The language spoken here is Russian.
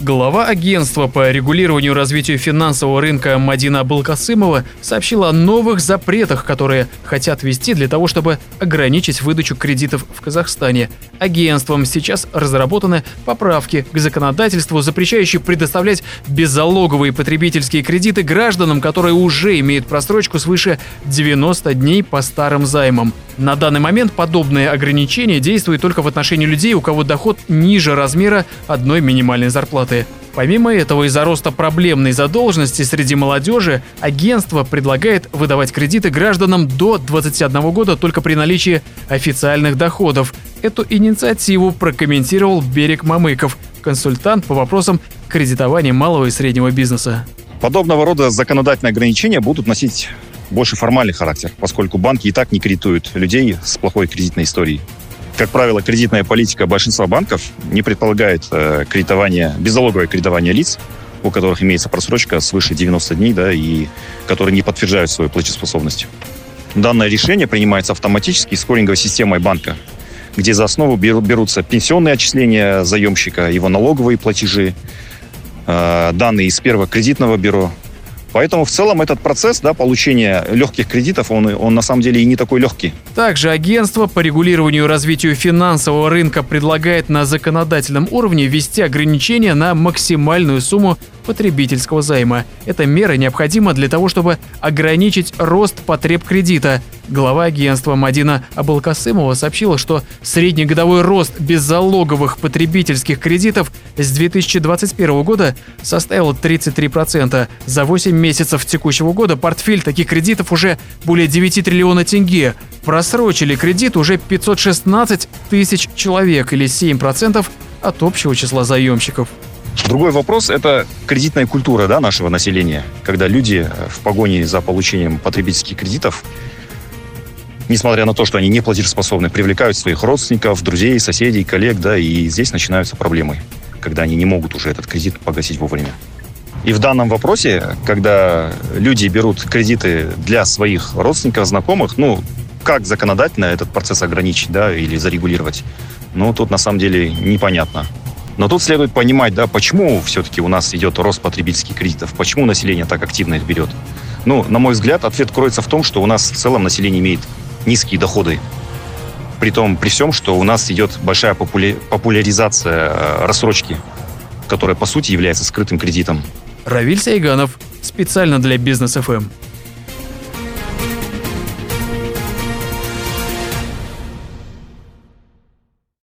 Глава агентства по регулированию развитию финансового рынка Мадина Балкасымова сообщила о новых запретах, которые хотят ввести для того, чтобы ограничить выдачу кредитов в Казахстане. Агентством сейчас разработаны поправки к законодательству, запрещающие предоставлять беззалоговые потребительские кредиты гражданам, которые уже имеют просрочку свыше 90 дней по старым займам. На данный момент подобные ограничения действуют только в отношении людей, у кого доход ниже размера одной минимальной зарплаты зарплаты. Помимо этого, из-за роста проблемной задолженности среди молодежи, агентство предлагает выдавать кредиты гражданам до 21 года только при наличии официальных доходов. Эту инициативу прокомментировал Берег Мамыков, консультант по вопросам кредитования малого и среднего бизнеса. Подобного рода законодательные ограничения будут носить больше формальный характер, поскольку банки и так не кредитуют людей с плохой кредитной историей. Как правило, кредитная политика большинства банков не предполагает э, кредитование, беззалоговое кредитование лиц, у которых имеется просрочка свыше 90 дней, да, и которые не подтверждают свою платежеспособность. Данное решение принимается автоматически скоринговой системой банка, где за основу берутся пенсионные отчисления заемщика, его налоговые платежи, э, данные из первого кредитного бюро, Поэтому в целом этот процесс да, получения легких кредитов, он, он на самом деле и не такой легкий. Также агентство по регулированию и развитию финансового рынка предлагает на законодательном уровне ввести ограничения на максимальную сумму потребительского займа. Эта мера необходима для того, чтобы ограничить рост потреб кредита. Глава агентства Мадина Абалкасымова сообщила, что среднегодовой рост беззалоговых потребительских кредитов с 2021 года составил 33%. За 8 месяцев текущего года портфель таких кредитов уже более 9 триллиона тенге. Просрочили кредит уже 516 тысяч человек или 7% от общего числа заемщиков. Другой вопрос – это кредитная культура да, нашего населения, когда люди э, в погоне за получением потребительских кредитов, несмотря на то, что они не платежеспособны, привлекают своих родственников, друзей, соседей, коллег, да, и здесь начинаются проблемы, когда они не могут уже этот кредит погасить вовремя. И в данном вопросе, когда люди берут кредиты для своих родственников, знакомых, ну, как законодательно этот процесс ограничить, да, или зарегулировать, ну, тут на самом деле непонятно. Но тут следует понимать, да, почему все-таки у нас идет рост потребительских кредитов, почему население так активно их берет. Ну, на мой взгляд, ответ кроется в том, что у нас в целом население имеет низкие доходы. При том, при всем, что у нас идет большая популя... популяризация э, рассрочки, которая, по сути, является скрытым кредитом. Равиль Сайганов. Специально для Бизнес ФМ.